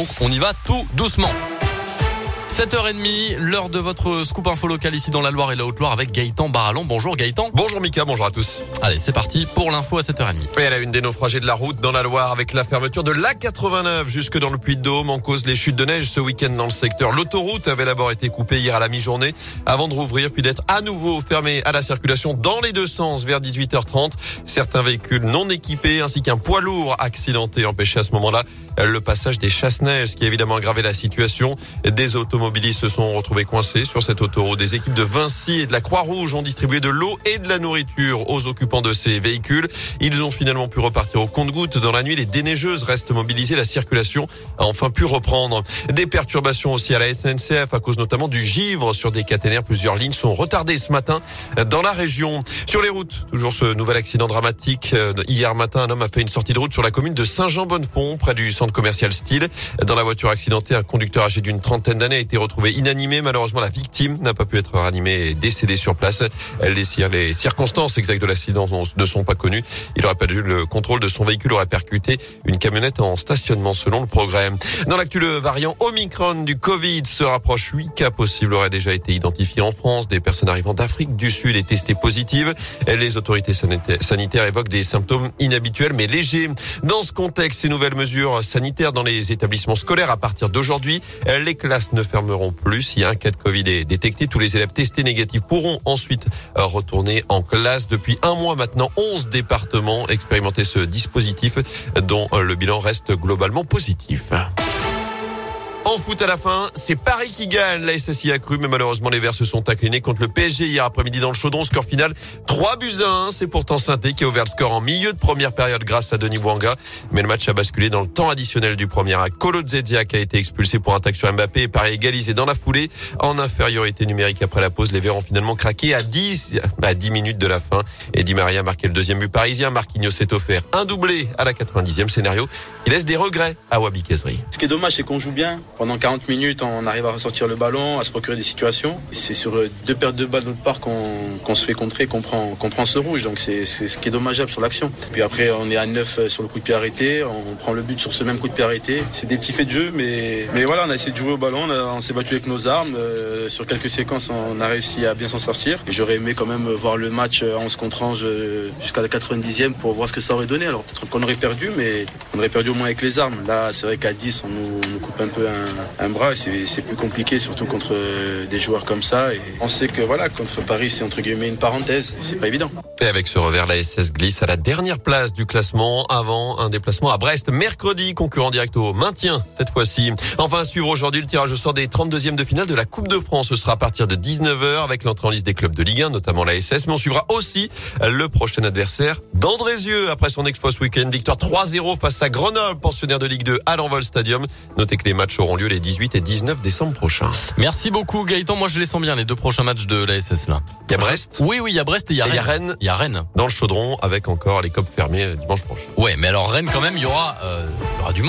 Donc on y va tout doucement. 7h30, l'heure de votre scoop info local ici dans la Loire et la Haute-Loire avec Gaëtan Barallon. Bonjour Gaëtan. Bonjour Mika, bonjour à tous. Allez, c'est parti pour l'info à 7h30. Et à la une des naufragés de la route dans la Loire avec la fermeture de l'A89 jusque dans le Puy-de-Dôme en cause les chutes de neige ce week-end dans le secteur. L'autoroute avait d'abord été coupée hier à la mi-journée avant de rouvrir puis d'être à nouveau fermée à la circulation dans les deux sens vers 18h30. Certains véhicules non équipés ainsi qu'un poids lourd accidenté empêchaient à ce moment-là le passage des chasse-neige, ce qui a évidemment aggravé la situation. Des automobilistes se sont retrouvés coincés sur cette autoroute. Des équipes de Vinci et de la Croix-Rouge ont distribué de l'eau et de la nourriture aux occupants de ces véhicules. Ils ont finalement pu repartir au compte-gouttes dans la nuit. Les déneigeuses restent mobilisées. La circulation a enfin pu reprendre. Des perturbations aussi à la SNCF à cause notamment du givre sur des caténaires. Plusieurs lignes sont retardées ce matin dans la région. Sur les routes, toujours ce nouvel accident dramatique. Hier matin, un homme a fait une sortie de route sur la commune de Saint-Jean-Bonnefond, près du centre commercial Style. Dans la voiture accidentée, un conducteur âgé d'une trentaine d'années a été retrouvé inanimé. Malheureusement, la victime n'a pas pu être ranimée et décédée sur place. Les circonstances exactes de l'accident ne sont pas connues. Il aurait perdu le contrôle de son véhicule, aurait percuté une camionnette en stationnement selon le progrès. Dans l'actu, le variant Omicron du Covid se rapproche. Huit cas possibles auraient déjà été identifiés en France. Des personnes arrivant d'Afrique du Sud et testées positives. Les autorités sanitaires évoquent des symptômes inhabituels mais légers. Dans ce contexte, ces nouvelles mesures sanitaires dans les établissements scolaires à partir d'aujourd'hui, les classes ne fermeront plus. Si un cas de Covid est détecté, tous les élèves testés négatifs pourront ensuite retourner en classe. Depuis un mois maintenant, 11 départements expérimentaient ce dispositif dont le bilan reste globalement positif. En foot à la fin, c'est Paris qui gagne. La SSI a cru, mais malheureusement les Verts se sont inclinés contre le PSG hier après-midi dans le Chaudron. Score final 3 buts à 1. C'est pourtant Sainté qui a ouvert le score en milieu de première période grâce à Denis Wanga. Mais le match a basculé dans le temps additionnel du premier acte. Kolo Zedziak a été expulsé pour attaque sur Mbappé et Paris égalisé dans la foulée. En infériorité numérique après la pause, les Verts ont finalement craqué à 10, à 10 minutes de la fin. Et Maria a marqué le deuxième but parisien. Marquinhos s'est offert un doublé à la 90e scénario qui laisse des regrets à Wabi Kesri. Ce qui est dommage, c'est qu'on joue bien. Pendant 40 minutes, on arrive à ressortir le ballon, à se procurer des situations. C'est sur deux pertes de balles de notre part qu'on se fait contrer, qu'on prend, ce rouge. Donc c'est ce qui est dommageable sur l'action. Puis après, on est à 9 sur le coup de pied arrêté. On prend le but sur ce même coup de pied arrêté. C'est des petits faits de jeu, mais, mais voilà, on a essayé de jouer au ballon. On, s'est battu avec nos armes. Euh, sur quelques séquences, on a réussi à bien s'en sortir. J'aurais aimé quand même voir le match en 11 contre 11 jusqu'à la 90e pour voir ce que ça aurait donné. Alors peut-être qu'on aurait perdu, mais on aurait perdu au moins avec les armes. Là, c'est vrai qu'à 10, on nous, on nous, coupe un peu un, un bras. C'est plus compliqué, surtout contre des joueurs comme ça. On sait que voilà, contre Paris, c'est entre guillemets une parenthèse. C'est pas évident. Et avec ce revers, la SS glisse à la dernière place du classement avant un déplacement à Brest mercredi, concurrent direct au maintien cette fois-ci. Enfin, suivre aujourd'hui le tirage au sort des 32e de finale de la Coupe de France. Ce sera à partir de 19h avec l'entrée en liste des clubs de Ligue 1, notamment la SS. Mais on suivra aussi le prochain adversaire d'Andrézieux après son exploit ce week-end. Victoire 3-0 face à Grenoble, pensionnaire de Ligue 2 à l'Envol Stadium. Notez que les matchs auront lieu les 18 et 19 décembre prochains. Merci beaucoup Gaëtan. Moi je les sens bien les deux prochains matchs de la SS là. Il y a Brest. Oui oui, il y a Brest et il y a Rennes. Rennes. Il y a Rennes. Dans le chaudron avec encore les copes fermées dimanche prochain. Ouais, mais alors Rennes quand même, il y aura, euh, il y aura du monde.